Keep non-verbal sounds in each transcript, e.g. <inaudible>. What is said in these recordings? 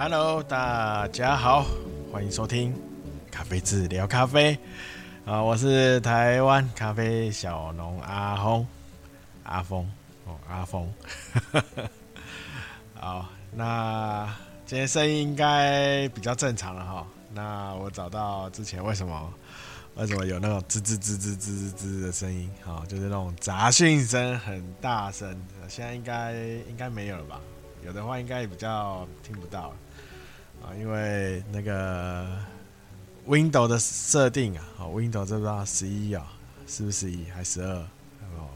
Hello，大家好，欢迎收听咖啡志聊咖啡啊，我是台湾咖啡小农阿峰，阿峰哦，阿峰，<laughs> 好，那今天声音应该比较正常了哈。那我找到之前为什么为什么有那种吱吱吱吱吱吱的声音？哈，就是那种杂讯声很大声，现在应该应该没有了吧？有的话应该也比较听不到了。啊，因为那个 w i n d o w 的设定啊，哦，Windows 这不知道十一啊，是不是十一还十二？哦，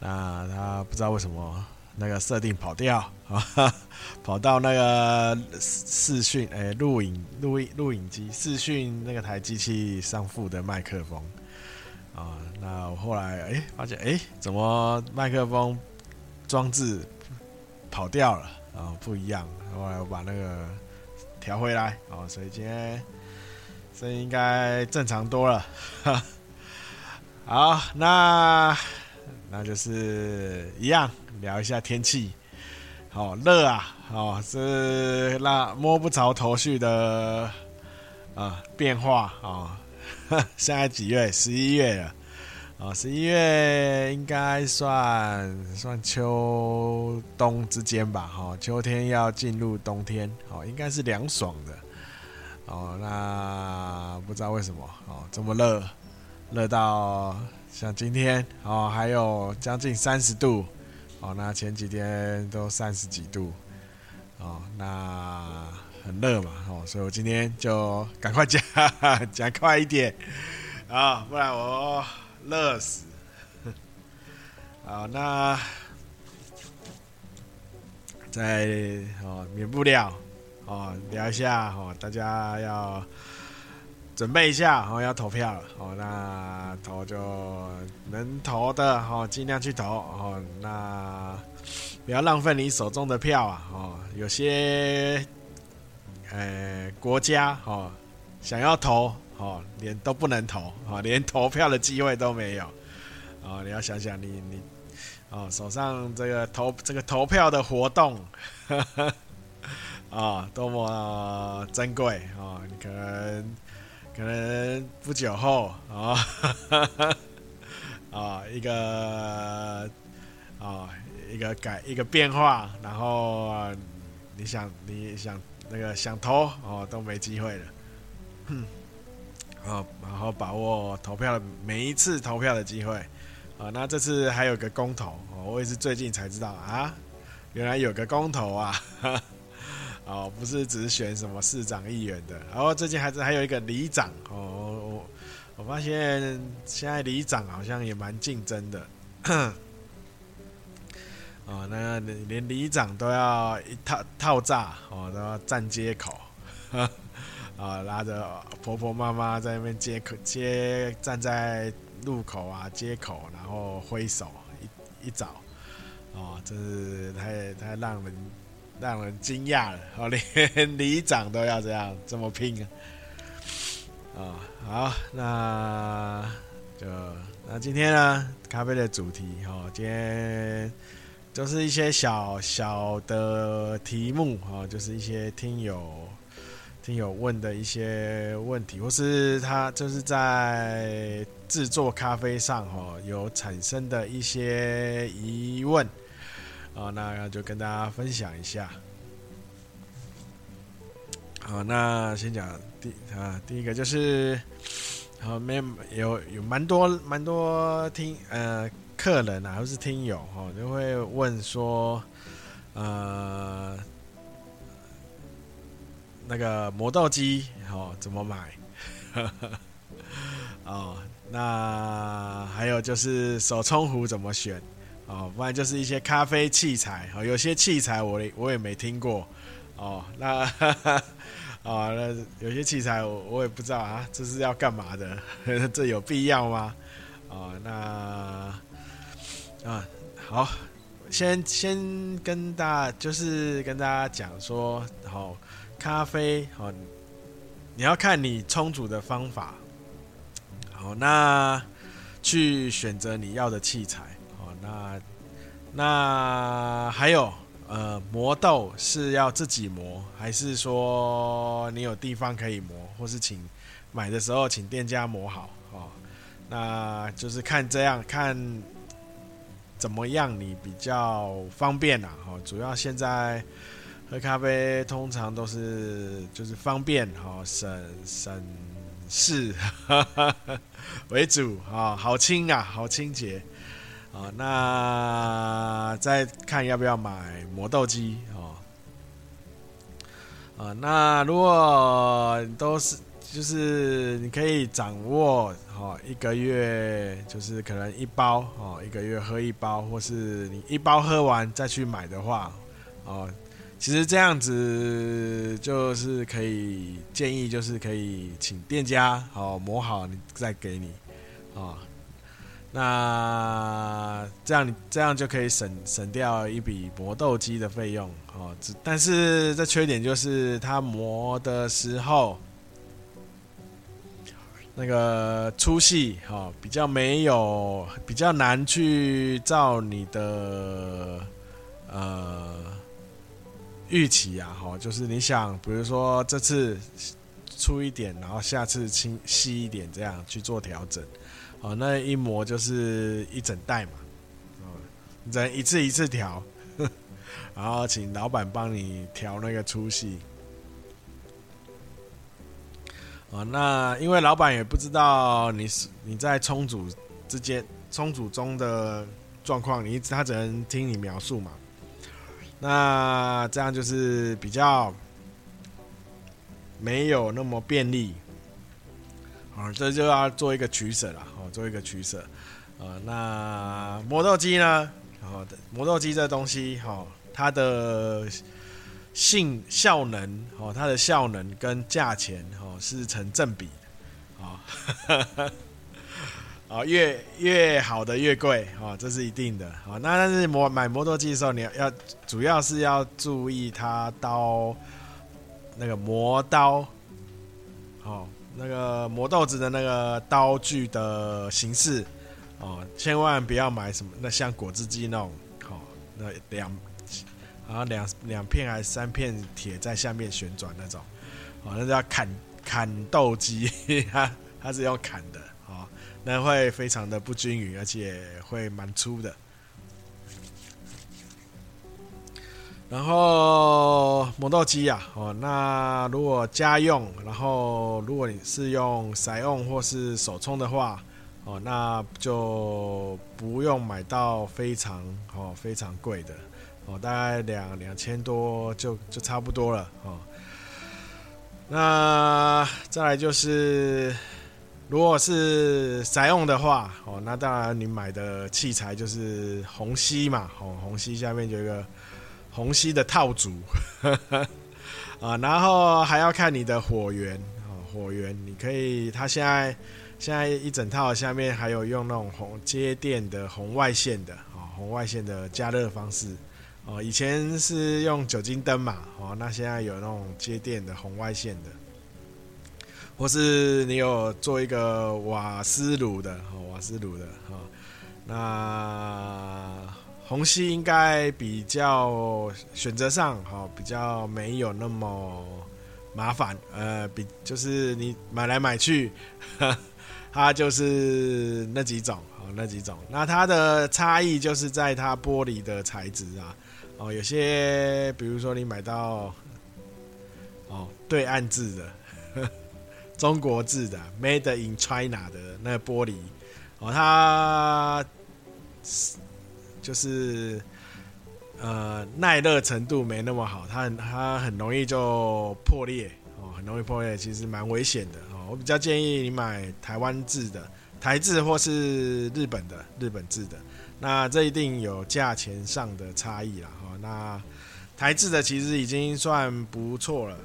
那他不知道为什么那个设定跑掉啊，<laughs> 跑到那个视讯哎，录影录音录影机视讯那个台机器上附的麦克风啊，那我后来哎发现哎，怎么麦克风装置跑掉了啊？不一样，后来我把那个。调回来哦，所以今天声音应该正常多了。<laughs> 好，那那就是一样聊一下天气。好热啊！哦，是那摸不着头绪的啊变化啊。<laughs> 现在几月？十一月了。啊，十一月应该算算秋冬之间吧，哈，秋天要进入冬天，哦，应该是凉爽的，哦，那不知道为什么，哦，这么热，热到像今天，哦，还有将近三十度，哦，那前几天都三十几度，哦，那很热嘛，哦，所以我今天就赶快讲，<laughs> 讲快一点，啊，不然我。乐死！好，那再哦，免不了哦，聊一下哦，大家要准备一下哦，要投票了哦，那投就能投的哦，尽量去投哦，那不要浪费你手中的票啊哦，有些呃国家哦想要投。哦，连都不能投，哦，连投票的机会都没有，哦，你要想想你你，哦，手上这个投这个投票的活动，啊、<laughs> 哦，多么珍贵啊、哦！你可能可能不久后啊，啊、哦 <laughs> 哦，一个啊、哦，一个改一个变化，然后你想你想那个想投哦，都没机会了，哼。啊，然后把握投票的每一次投票的机会，啊，那这次还有个公投，我也是最近才知道啊，原来有个公投啊，<laughs> 哦，不是只是选什么市长、议员的，然后最近还是还有一个里长，哦，我我发现现在里长好像也蛮竞争的，<coughs> 哦，那连里长都要一套套炸，哦，都要站街口。<laughs> 啊，拉着婆婆妈妈在那边接口接，站在路口啊街口，然后挥手一一早，哦，真是太太让人让人惊讶了，哦，连 <laughs> 里长都要这样这么拼啊！啊，好，那就那今天呢，咖啡的主题哦，今天就是一些小小的题目哦，就是一些听友。听友问的一些问题，或是他就是在制作咖啡上哦有产生的一些疑问啊，那就跟大家分享一下。好，那先讲第啊第一个就是，后面有有蛮多蛮多听呃客人啊，或是听友哈，就会问说呃。那个磨豆机哦，怎么买？<laughs> 哦，那还有就是手冲壶怎么选？哦，不然就是一些咖啡器材哦，有些器材我我也没听过哦。那 <laughs> 哦，那有些器材我我也不知道啊，这是要干嘛的？<laughs> 这有必要吗？哦，那啊好，先先跟大就是跟大家讲说好。咖啡哦，你要看你冲煮的方法，好，那去选择你要的器材，好，那那还有呃，磨豆是要自己磨，还是说你有地方可以磨，或是请买的时候请店家磨好哦？那就是看这样看怎么样你比较方便啦。哦，主要现在喝咖啡通常都是就是方便哈，省省事为主啊，好清啊，好清洁。啊，那再看要不要买磨豆机哦。啊，那如果都是就是你可以掌握哦，一个月就是可能一包哦，一个月喝一包，或是你一包喝完再去买的话，哦，其实这样子就是可以建议，就是可以请店家哦磨好，你再给你啊。那这样这样就可以省省掉一笔磨豆机的费用哦。但是这缺点就是它磨的时候，那个粗细哈比较没有，比较难去照你的呃预期啊哈。就是你想，比如说这次粗一点，然后下次轻细一点，这样去做调整。哦，那一磨就是一整袋嘛，哦，你只能一次一次调，<laughs> 然后请老板帮你调那个粗细。哦，那因为老板也不知道你是你在充足之间充足中的状况，你他只能听你描述嘛。那这样就是比较没有那么便利。啊，这就要做一个取舍了，哦，做一个取舍，呃，那磨豆机呢？哦，磨豆机这东西，哈，它的性效能，哦，它的效能跟价钱，哦，是成正比的，啊，<laughs> 啊，越越好的越贵，啊，这是一定的，啊，那但是磨买磨豆机的时候，你要要主要是要注意它刀那个磨刀，哦。那个磨豆子的那个刀具的形式，哦，千万不要买什么那像果汁机那种，哦，那两，好像两两片还是三片铁在下面旋转那种，哦，那叫砍砍豆机，<laughs> 它它是要砍的，那会非常的不均匀，而且会蛮粗的。然后磨豆机啊，哦，那如果家用，然后如果你是用筛用或是手冲的话，哦，那就不用买到非常哦非常贵的，哦，大概两两千多就就差不多了，哦。那再来就是，如果是宅用的话，哦，那当然你买的器材就是虹吸嘛，哦，虹吸下面就有一个。虹吸的套组，<laughs> 啊，然后还要看你的火源啊，火源你可以，它现在现在一整套下面还有用那种红接电的红外线的啊，红外线的加热方式哦，以前是用酒精灯嘛，哦，那现在有那种接电的红外线的，或是你有做一个瓦斯炉的，哦，瓦斯炉的，哈，那。虹吸应该比较选择上哈，比较没有那么麻烦，呃，比就是你买来买去，<laughs> 它就是那几种，哦，那几种。那它的差异就是在它玻璃的材质啊，哦，有些比如说你买到哦对岸制的、中国制的、Made in China 的那个玻璃，哦，它。就是，呃，耐热程度没那么好，它很它很容易就破裂哦，很容易破裂，其实蛮危险的哦。我比较建议你买台湾制的、台制或是日本的、日本制的，那这一定有价钱上的差异啦哈。那台制的其实已经算不错了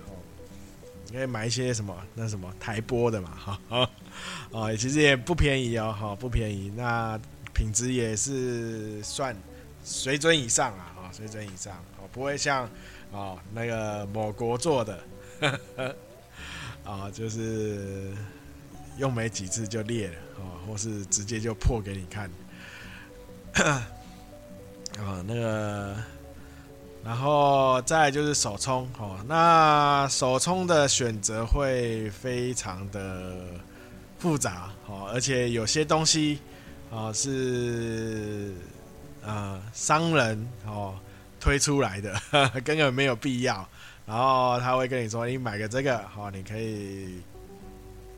你可以买一些什么那什么台播的嘛哈啊哦，其实也不便宜哦哈，不便宜那。品质也是算水准以上啊，啊，水准以上，哦，不会像哦那个某国做的，啊，<laughs> 就是用没几次就裂了，哦，或是直接就破给你看，啊，<coughs> 那个然后再就是手冲哦，那手冲的选择会非常的复杂哦，而且有些东西啊是呃商人哦推出来的，<laughs> 根本没有必要。然后他会跟你说，你买个这个好，你可以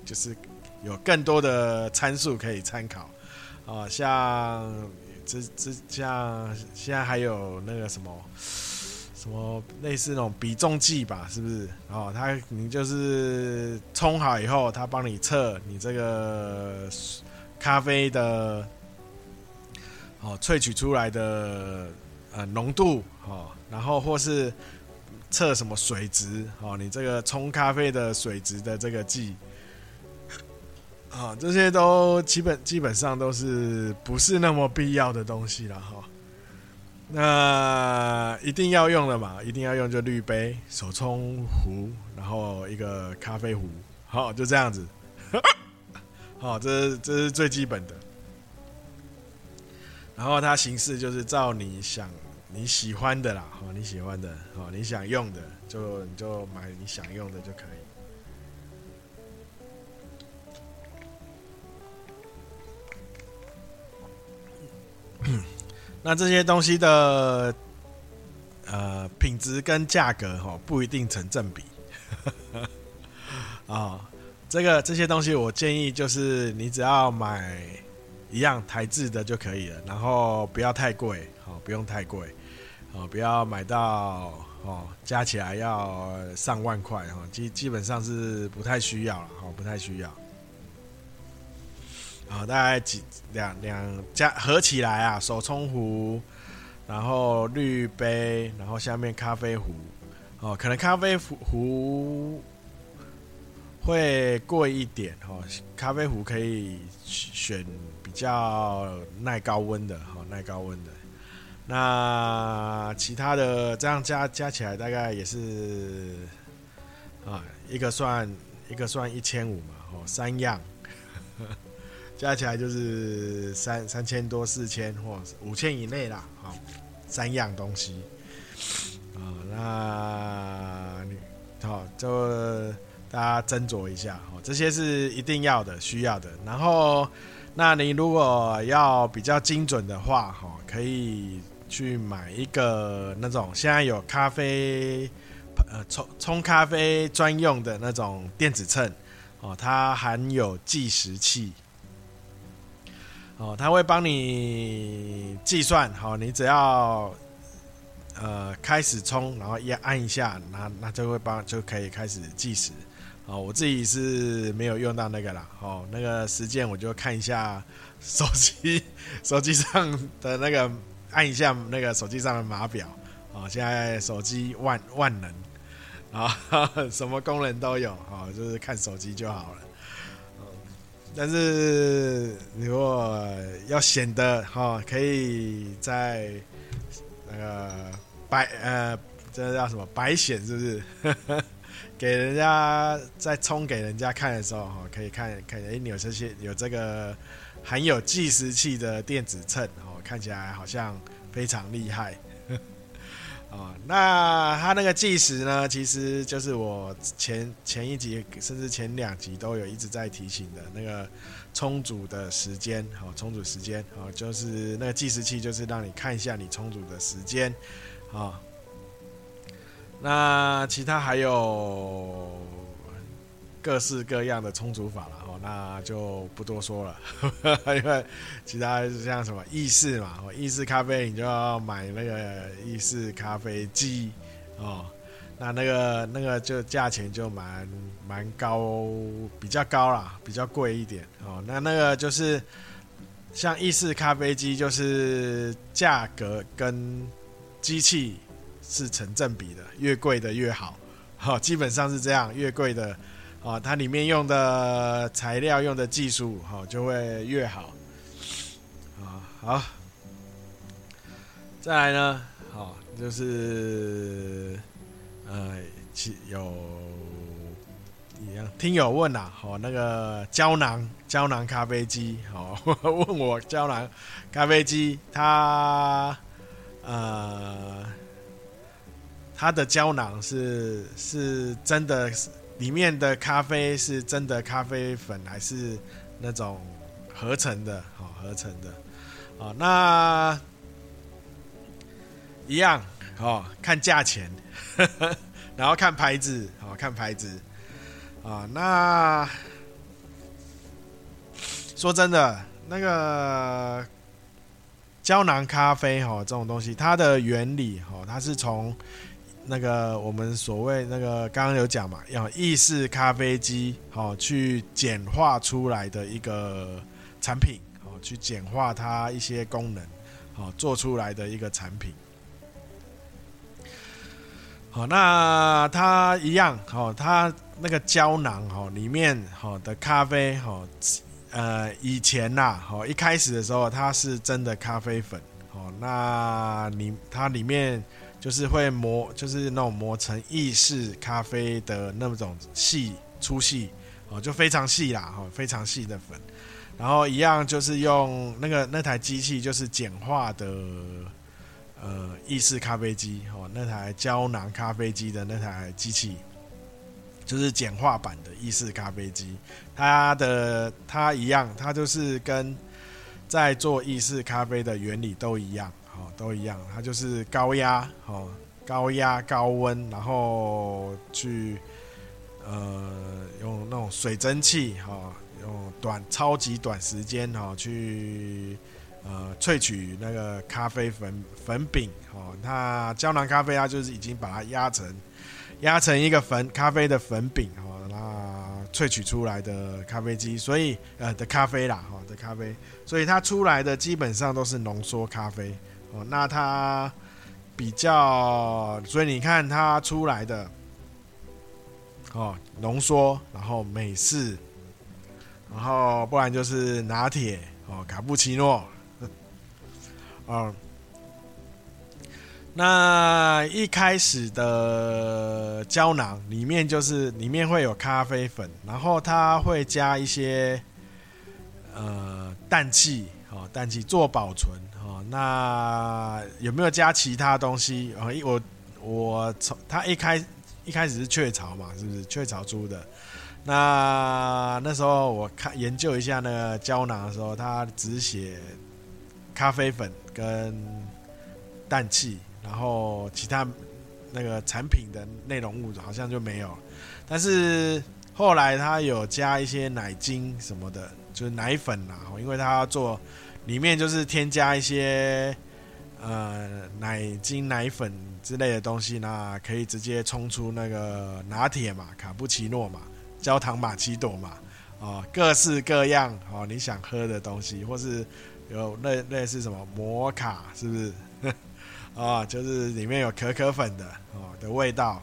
就是有更多的参数可以参考哦，像这这像现在还有那个什么。什么类似那种比重计吧，是不是？哦，他你就是冲好以后，他帮你测你这个咖啡的哦萃取出来的呃浓度哦，然后或是测什么水质哦，你这个冲咖啡的水质的这个计啊、哦，这些都基本基本上都是不是那么必要的东西了哈。哦那一定要用的嘛，一定要用就滤杯、手冲壶，然后一个咖啡壶，好，就这样子。<laughs> 好，这是这是最基本的。然后它形式就是照你想你喜欢的啦，好，你喜欢的，好，你想用的就你就买你想用的就可以。那这些东西的呃品质跟价格哈不一定成正比啊、<laughs> 这个这些东西我建议就是你只要买一样台制的就可以了，然后不要太贵，好、哦、不用太贵，哦不要买到哦加起来要上万块哈，基基本上是不太需要了，哦不太需要。啊，大概几两两加合起来啊，手冲壶，然后滤杯，然后下面咖啡壶，哦，可能咖啡壶会贵一点哦，咖啡壶可以选比较耐高温的，哦，耐高温的。那其他的这样加加起来大概也是啊，一个算一个算一千五嘛，哦，三样。加起来就是三三千多、四千或五千以内啦，好，三样东西啊，那你好，就大家斟酌一下哦，这些是一定要的、需要的。然后，那你如果要比较精准的话，哈，可以去买一个那种现在有咖啡呃冲冲咖啡专用的那种电子秤哦，它含有计时器。哦，他会帮你计算，好，你只要呃开始冲，然后一按一下，那那就会帮就可以开始计时。哦，我自己是没有用到那个啦，哦，那个时间我就看一下 <laughs> 手机 <laughs> 手机上的那个按一下那个手机上的码表，哦，现在手机万万能啊，<laughs> 什么功能都有，哦，就是看手机就好了。但是，如果要显得哈，可以在那个白呃，这叫什么白显是不是？<laughs> 给人家在冲给人家看的时候哈，可以看看哎，你有这些有这个含有计时器的电子秤哦，看起来好像非常厉害。哦，那它那个计时呢，其实就是我前前一集甚至前两集都有一直在提醒的那个充足的时间，好，充足时间，好，就是那个计时器，就是让你看一下你充足的时间，啊，那其他还有各式各样的充足法啦。那就不多说了，因为其他像什么意式嘛，意式咖啡你就要买那个意式咖啡机哦，那那个那个就价钱就蛮蛮高，比较高啦，比较贵一点哦。那那个就是像意式咖啡机，就是价格跟机器是成正比的，越贵的越好，好，基本上是这样，越贵的。啊，它里面用的材料、用的技术，哈，就会越好。啊，好，再来呢，好，就是呃，其有一样听友问呐，好，那个胶囊胶囊咖啡机，好，<laughs> 问我胶囊咖啡机，它呃。它的胶囊是是真的，里面的咖啡是真的咖啡粉，还是那种合成的？好，合成的。啊，那一样哦，看价钱，<laughs> 然后看牌子，好，看牌子。啊，那说真的，那个胶囊咖啡哈，这种东西，它的原理哈，它是从那个我们所谓那个刚刚有讲嘛，要意式咖啡机好去简化出来的一个产品，好去简化它一些功能，好做出来的一个产品。好，那它一样，好它。那个胶囊哈，里面哈的咖啡哈，呃，以前呐，哈，一开始的时候它是真的咖啡粉，哦，那你它里面就是会磨，就是那种磨成意式咖啡的那种细粗细，哦，就非常细啦，哈，非常细的粉，然后一样就是用那个那台机器就是简化的，呃，意式咖啡机，哦，那台胶囊咖啡机的那台机器。就是简化版的意式咖啡机，它的它一样，它就是跟在做意式咖啡的原理都一样，哦，都一样，它就是高压，好，高压高温，然后去呃用那种水蒸气，哈，用短超级短时间，哈，去呃萃取那个咖啡粉粉饼，哦，那胶囊咖啡它就是已经把它压成。压成一个粉咖啡的粉饼哦，那萃取出来的咖啡机，所以呃的咖啡啦哈的咖啡，所以它出来的基本上都是浓缩咖啡哦。那它比较，所以你看它出来的哦浓缩，然后美式，然后不然就是拿铁哦卡布奇诺，嗯。<laughs> 那一开始的胶囊里面就是里面会有咖啡粉，然后它会加一些呃氮气哦，氮气做保存那有没有加其他东西？哦，我我从他一开一开始是雀巢嘛，是不是雀巢出的？那那时候我看研究一下那个胶囊的时候，它只写咖啡粉跟氮气。然后其他那个产品的内容物好像就没有，但是后来他有加一些奶精什么的，就是奶粉呐，因为他要做里面就是添加一些呃奶精、奶粉之类的东西，那可以直接冲出那个拿铁嘛、卡布奇诺嘛、焦糖玛奇朵嘛，哦，各式各样哦，你想喝的东西，或是有类类似什么摩卡，是不是？啊、<laughs> 哦，就是里面有可可粉的哦的味道，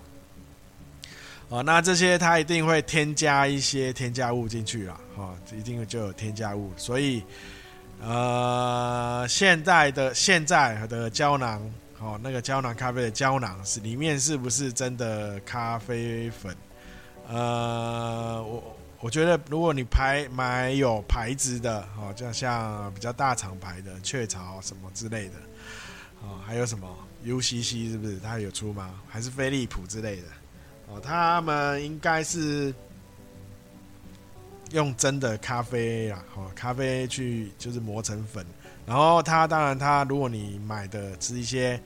哦，那这些它一定会添加一些添加物进去了，哦，一定就有添加物，所以，呃，现在的现在的胶囊，哦，那个胶囊咖啡的胶囊是里面是不是真的咖啡粉？呃，我我觉得如果你牌买有牌子的，哦，就像比较大厂牌的雀巢什么之类的。哦，还有什么 UCC 是不是？它有出吗？还是飞利浦之类的？哦，他们应该是用真的咖啡啊，哦，咖啡去就是磨成粉，然后它当然它如果你买的是一些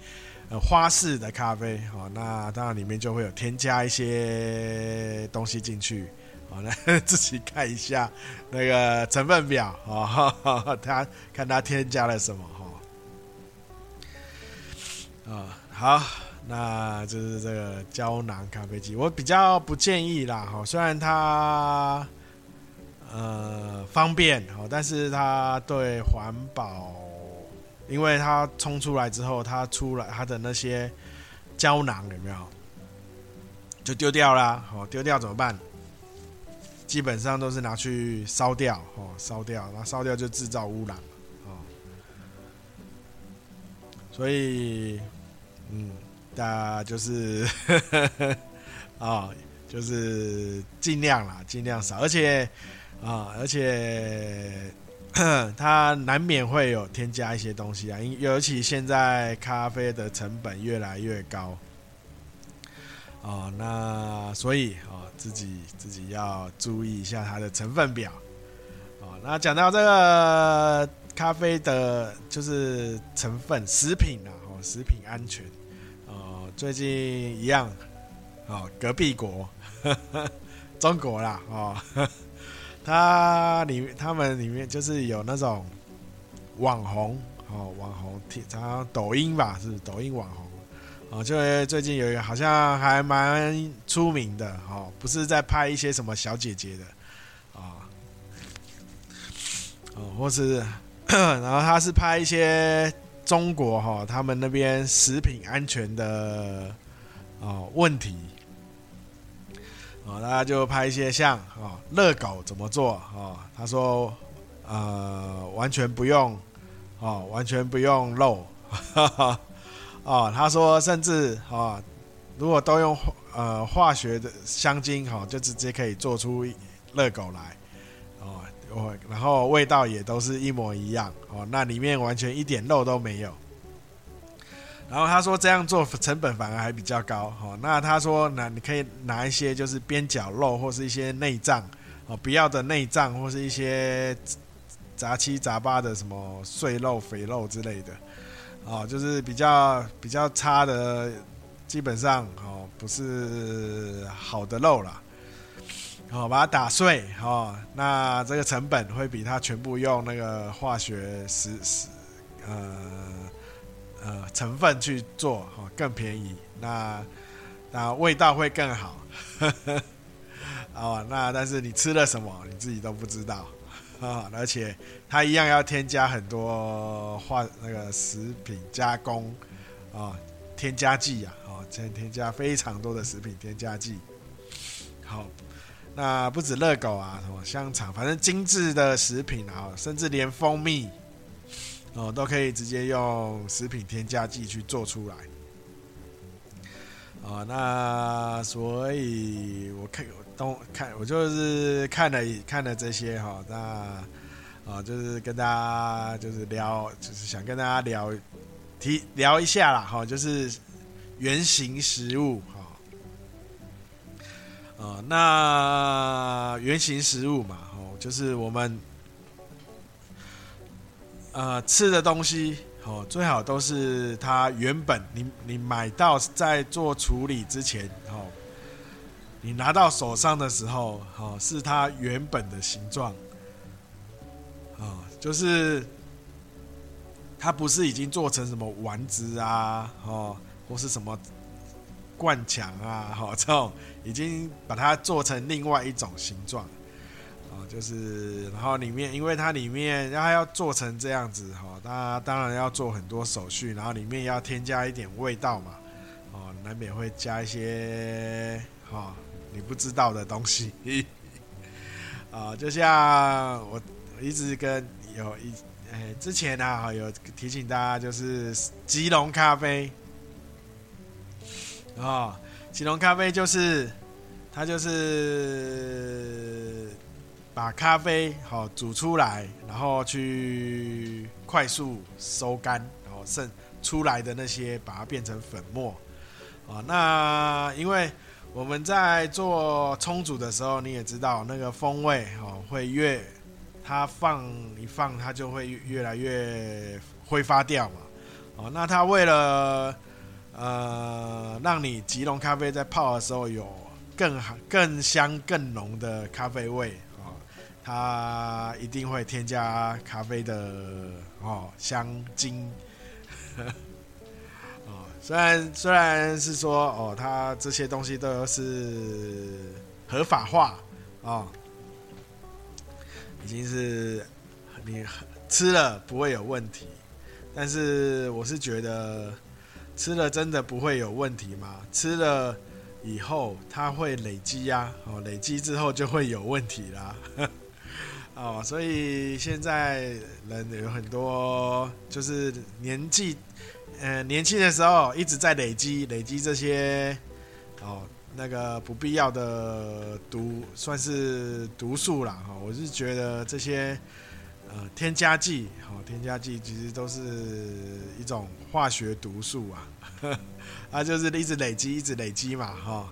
呃花式的咖啡，哦，那当然里面就会有添加一些东西进去，哦，那 <laughs> 自己看一下那个成分表，哦，<laughs> 它看它添加了什么哈。啊、好，那就是这个胶囊咖啡机，我比较不建议啦，哈，虽然它呃方便，哦，但是它对环保，因为它冲出来之后，它出来它的那些胶囊有没有，就丢掉啦，哦，丢掉怎么办？基本上都是拿去烧掉，哦，烧掉，然后烧掉就制造污染，哦，所以。嗯，大家就是啊、<laughs> 就是尽量啦，尽量少，而且啊、而且 <clears throat> 它难免会有添加一些东西啊，因尤其现在咖啡的成本越来越高，哦，那所以哦，自己自己要注意一下它的成分表。哦，那讲到这个咖啡的，就是成分食品啊，哦，食品安全。哦，最近一样，哦，隔壁国，<laughs> 中国啦，哦，它里面他们里面就是有那种网红，哦，网红，他抖音吧，是抖音网红。哦，就最近有一个好像还蛮出名的哦，不是在拍一些什么小姐姐的啊，哦，或是，<coughs> 然后他是拍一些中国哈，他们那边食品安全的哦问题，哦，大家就拍一些像哦热狗怎么做哦，他说呃完全不用哦，完全不用肉。哈哈哦，他说，甚至哦，如果都用呃化学的香精，哈、哦，就直接可以做出热狗来，哦，我然后味道也都是一模一样，哦，那里面完全一点肉都没有。然后他说这样做成本反而还比较高，哦，那他说那你可以拿一些就是边角肉或是一些内脏，哦，不要的内脏或是一些杂七杂八的什么碎肉、肥肉之类的。哦，就是比较比较差的，基本上哦不是好的肉啦。哦，把它打碎哦，那这个成本会比它全部用那个化学食食呃呃成分去做哦更便宜，那那味道会更好。呵 <laughs> 呵哦，那但是你吃了什么你自己都不知道。啊，而且它一样要添加很多化那个食品加工啊，添加剂啊，哦，添添加非常多的食品添加剂。好，那不止热狗啊，什么香肠，反正精致的食品啊，甚至连蜂蜜哦，都可以直接用食品添加剂去做出来。哦，那所以我看。都看我就是看了看了这些哈，那啊就是跟大家就是聊，就是想跟大家聊提聊一下啦哈，就是原型食物哈，啊那原型食物嘛，哦就是我们呃吃的东西哦，最好都是它原本你你买到在做处理之前哦。你拿到手上的时候，哦，是它原本的形状，哦，就是它不是已经做成什么丸子啊，哦，或是什么灌肠啊，哦，这种已经把它做成另外一种形状，哦，就是然后里面，因为它里面它要做成这样子，哈，它当然要做很多手续，然后里面要添加一点味道嘛，哦，难免会加一些，哈。你不知道的东西，啊，<laughs> 就像我一直跟有一诶之前啊，有提醒大家，就是吉隆咖啡，啊，吉隆咖啡就是它就是把咖啡好煮出来，然后去快速收干，然后剩出来的那些把它变成粉末，啊，那因为。我们在做冲煮的时候，你也知道那个风味哦，会越它放一放，它就会越来越挥发掉嘛。哦，那它为了呃让你吉隆咖啡在泡的时候有更好、更香、更浓的咖啡味，它一定会添加咖啡的哦香精。虽然虽然是说哦，它这些东西都是合法化哦，已经是你吃了不会有问题，但是我是觉得吃了真的不会有问题吗？吃了以后它会累积呀，哦，累积之后就会有问题啦，哦，所以现在人有很多就是年纪。呃，年轻的时候一直在累积累积这些哦，那个不必要的毒，算是毒素啦哈。我是觉得这些呃添加剂，哦，添加剂其实都是一种化学毒素啊，它、<laughs> 啊、就是一直累积，一直累积嘛，哈、哦。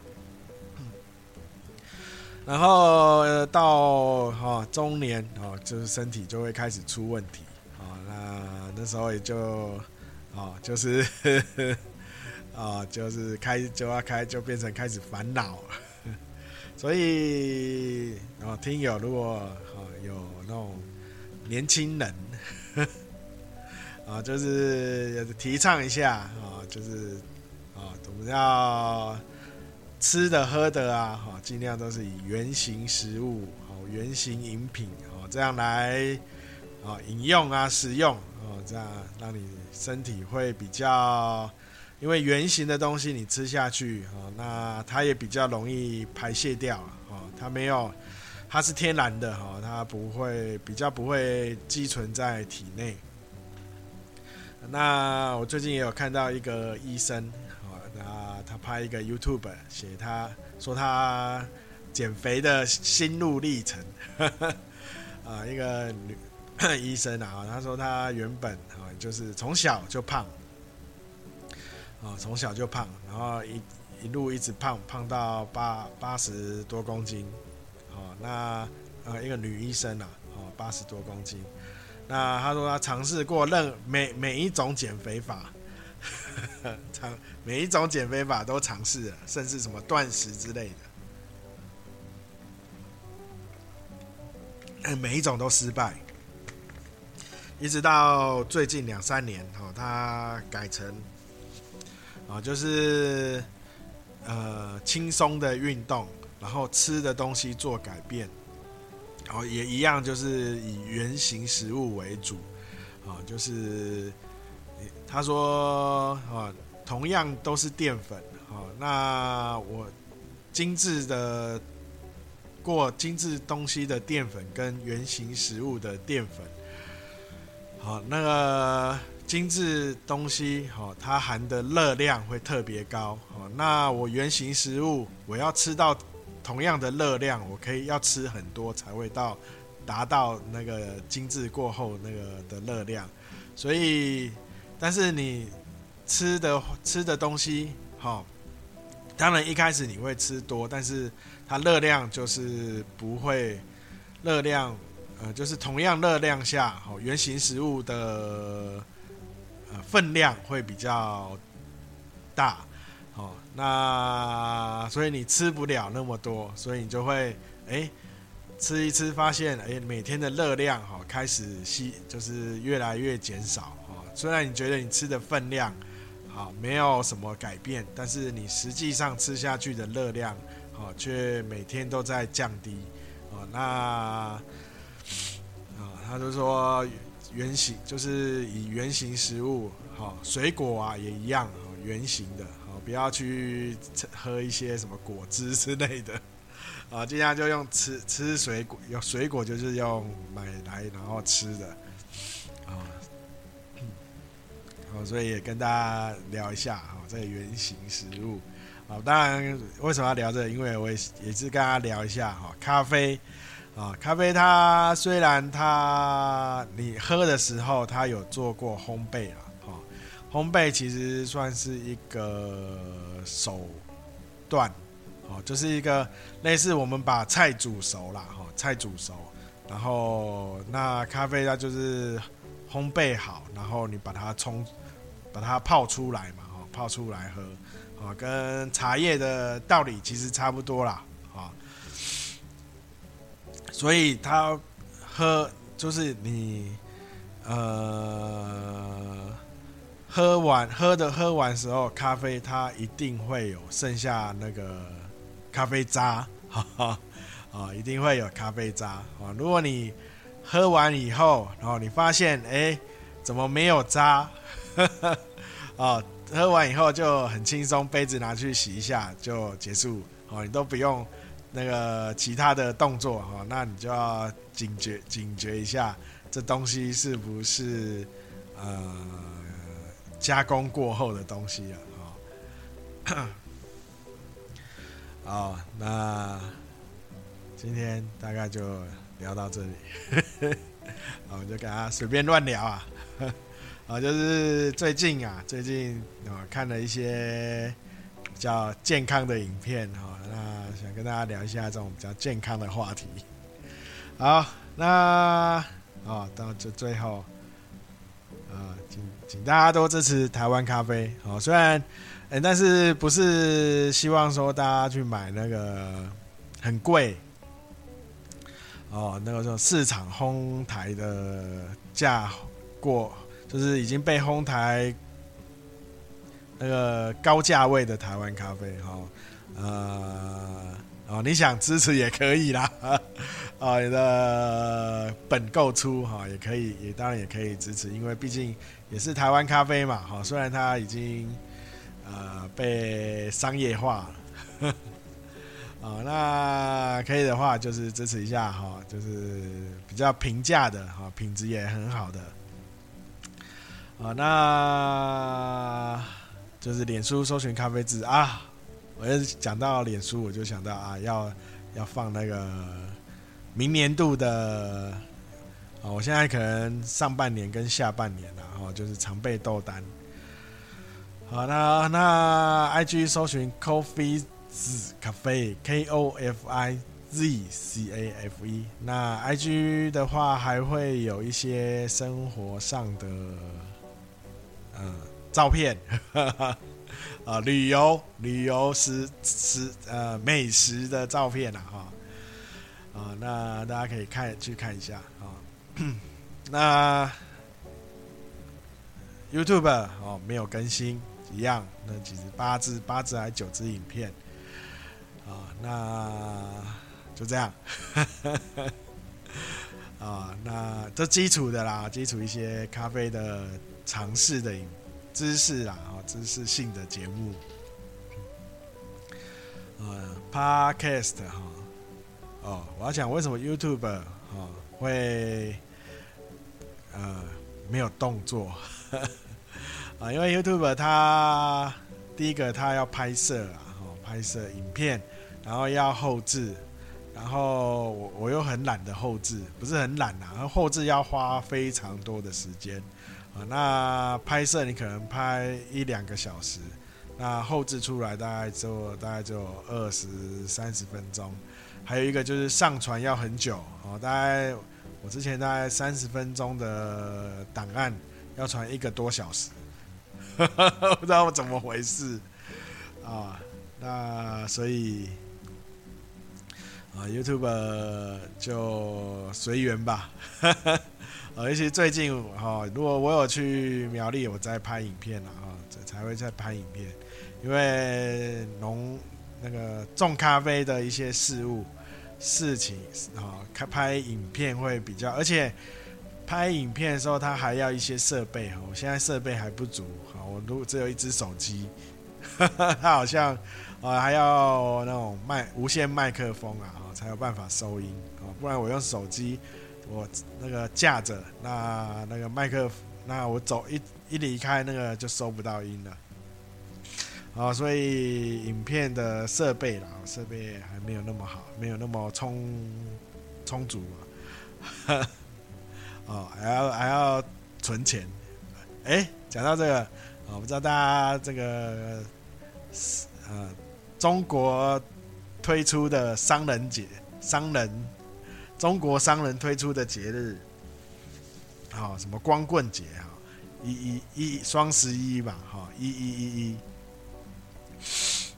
然后、到哈、哦、中年哦，就是身体就会开始出问题，哦，那那时候也就哦，就是啊、哦，就是 <laughs> 开就要开就变成开始烦恼。<laughs> 所以，哦，听友如果哦有那种年轻人，啊，<laughs> 就是提倡一下啊，就是啊，我们要吃的喝的啊，哈，尽量都是以原型食物、哦原型饮品哦这样来啊饮用啊食用哦，这样让你身体会比较。因为原型的东西你吃下去，哦，那它也比较容易排泄掉，哦，它没有，它是天然的，哈，它不会比较不会积存在体内。那我最近也有看到一个医生，他拍一个 YouTube，写他说他减肥的心路历程，<laughs> 啊，一个女 <coughs> 医生啊，他说他原本啊就是从小就胖。啊，从小就胖，然后一一路一直胖，胖到八八十多公斤。哦，那呃一个女医生啊，哦八十多公斤。那他说他尝试过任每每一种减肥法，<laughs> 尝每一种减肥法都尝试了，甚至什么断食之类的，每一种都失败。一直到最近两三年，哦，他改成。啊，就是呃轻松的运动，然后吃的东西做改变，然后也一样，就是以原型食物为主。啊，就是他说啊，同样都是淀粉，啊，那我精致的过精致东西的淀粉跟原型食物的淀粉，好，那个。精致东西，好，它含的热量会特别高，哦，那我原型食物，我要吃到同样的热量，我可以要吃很多才会到达到那个精致过后那个的热量，所以，但是你吃的吃的东西，哈，当然一开始你会吃多，但是它热量就是不会热量，呃，就是同样热量下，哈，原型食物的呃。分量会比较大，哦，那所以你吃不了那么多，所以你就会哎吃一吃，发现哎每天的热量哈开始吸，就是越来越减少。虽然你觉得你吃的分量好没有什么改变，但是你实际上吃下去的热量好却每天都在降低哦。那啊他就说。原型就是以原型食物，好水果啊也一样，原型的，好不要去喝一些什么果汁之类的，啊，尽量就用吃吃水果，有水果就是用买来然后吃的，所以也跟大家聊一下，哈，这个原型食物，啊，当然为什么要聊这个？因为我也也是跟大家聊一下，哈，咖啡。啊，咖啡它虽然它你喝的时候它有做过烘焙啊，烘焙其实算是一个手段，哦，就是一个类似我们把菜煮熟了，哈，菜煮熟，然后那咖啡它就是烘焙好，然后你把它冲，把它泡出来嘛，哈，泡出来喝，啊，跟茶叶的道理其实差不多啦。啊所以他喝就是你，呃，喝完喝的喝完时候，咖啡它一定会有剩下那个咖啡渣，哈哈，啊，一定会有咖啡渣啊。如果你喝完以后，然后你发现哎、怎么没有渣？啊，<laughs> 喝完以后就很轻松，杯子拿去洗一下就结束，哦，你都不用。那个其他的动作哈，那你就要警觉警觉一下，这东西是不是呃加工过后的东西啊？哈，<coughs> 好，那今天大概就聊到这里。<laughs> 我就跟他随便乱聊啊，啊，就是最近啊，最近啊看了一些比较健康的影片哈，那想跟大家聊一下这种比较健康的话题。好，那啊到这最后，啊，请请大家多支持台湾咖啡。好，虽然，但是不是希望说大家去买那个很贵。哦，那个时候市场哄抬的价过，就是已经被哄抬那个高价位的台湾咖啡哈，呃，哦，你想支持也可以啦，啊，<laughs> 你的本够粗哈，也可以，也当然也可以支持，因为毕竟也是台湾咖啡嘛，哈，虽然它已经呃被商业化了。啊，<laughs> 那可以的话，就是支持一下哈，就是比较平价的哈，品质也很好的。啊，那就是脸书搜寻咖啡字啊，我一讲到脸书，我就想到啊，要要放那个明年度的啊，我现在可能上半年跟下半年了哈，就是常备豆单。好，那那 IG 搜寻 Coffee。咖啡 K O F I Z C A F E，那 I G 的话还会有一些生活上的照片，<laughs> 啊、旅游旅游食食呃美食的照片啊哈。啊、那大家可以看去看一下啊、<clears throat> 那 YouTube 哦没有更新一样，那其实八支八支还是九支影片。啊，那就这样，<laughs> 啊，那这基础的啦，基础一些咖啡的尝试的影知识啊，啊，知识性的节目，呃，Podcast 哈，哦，我要讲为什么 YouTube 哈会呃没有动作，<laughs> 啊，因为 YouTube 它第一个它要拍摄啊，拍摄影片。然后要后置，然后我我又很懒得后置，不是很懒啊，后置要花非常多的时间啊。那拍摄你可能拍一两个小时，那后置出来大概就大概就二十三十分钟。还有一个就是上传要很久哦，大概我之前大概三十分钟的档案要传一个多小时，<laughs> 不知道怎么回事啊。那所以。啊，YouTube 就随缘吧。啊，尤其最近哈，如果我有去苗栗，我在拍影片了哈，才会在拍影片。因为农那个种咖啡的一些事物事情啊，开拍影片会比较，而且拍影片的时候，它还要一些设备哈。我现在设备还不足，好，我如果只有一只手机，<laughs> 它好像啊还要那种麦无线麦克风啊。才有办法收音啊，不然我用手机，我那个架着，那那个麦克，那我走一一离开那个就收不到音了。啊，所以影片的设备啦，设备还没有那么好，没有那么充充足嘛。<laughs> 哦，还要还要存钱。哎，讲到这个，我不知道大家这个呃中国。推出的商人节，商人，中国商人推出的节日，好，什么光棍节哈，一一一双十一吧，哈，一一一一，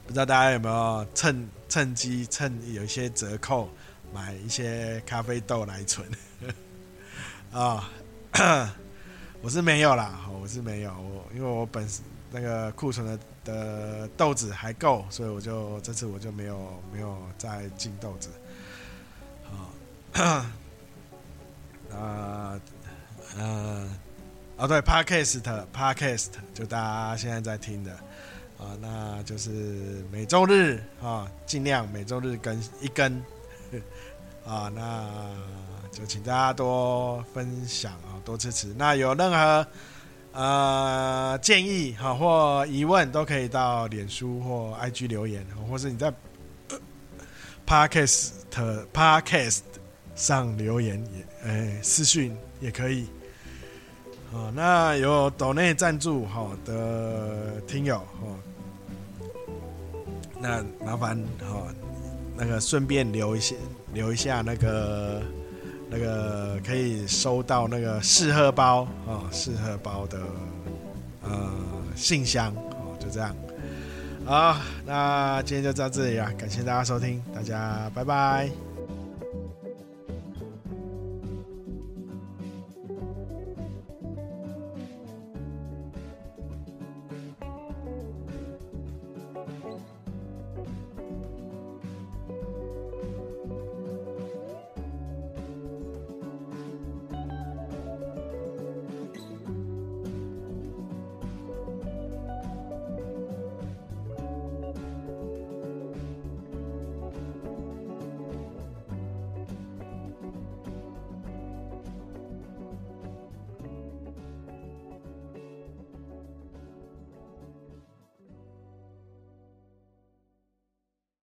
不知道大家有没有趁趁机趁有一些折扣买一些咖啡豆来存啊？<laughs> <coughs> 我是没有啦，我是没有，我因为我本那个库存的。的豆子还够，所以我就这次我就没有没有再进豆子。好，啊，呃，呃，哦对，Podcast Podcast 就大家现在在听的啊，那就是每周日啊，尽量每周日更一更啊，<laughs> 那就请大家多分享啊，多支持。那有任何呃，建议哈或疑问都可以到脸书或 IG 留言，或是你在 <coughs> Podcast Podcast 上留言也，哎，私讯也可以。哦，那有抖内赞助好的听友哦，那麻烦哈，那个顺便留一些，留一下那个那个可以收到那个试喝包哦，试喝包的呃信箱哦，就这样。好，那今天就到这里了，感谢大家收听，大家拜拜。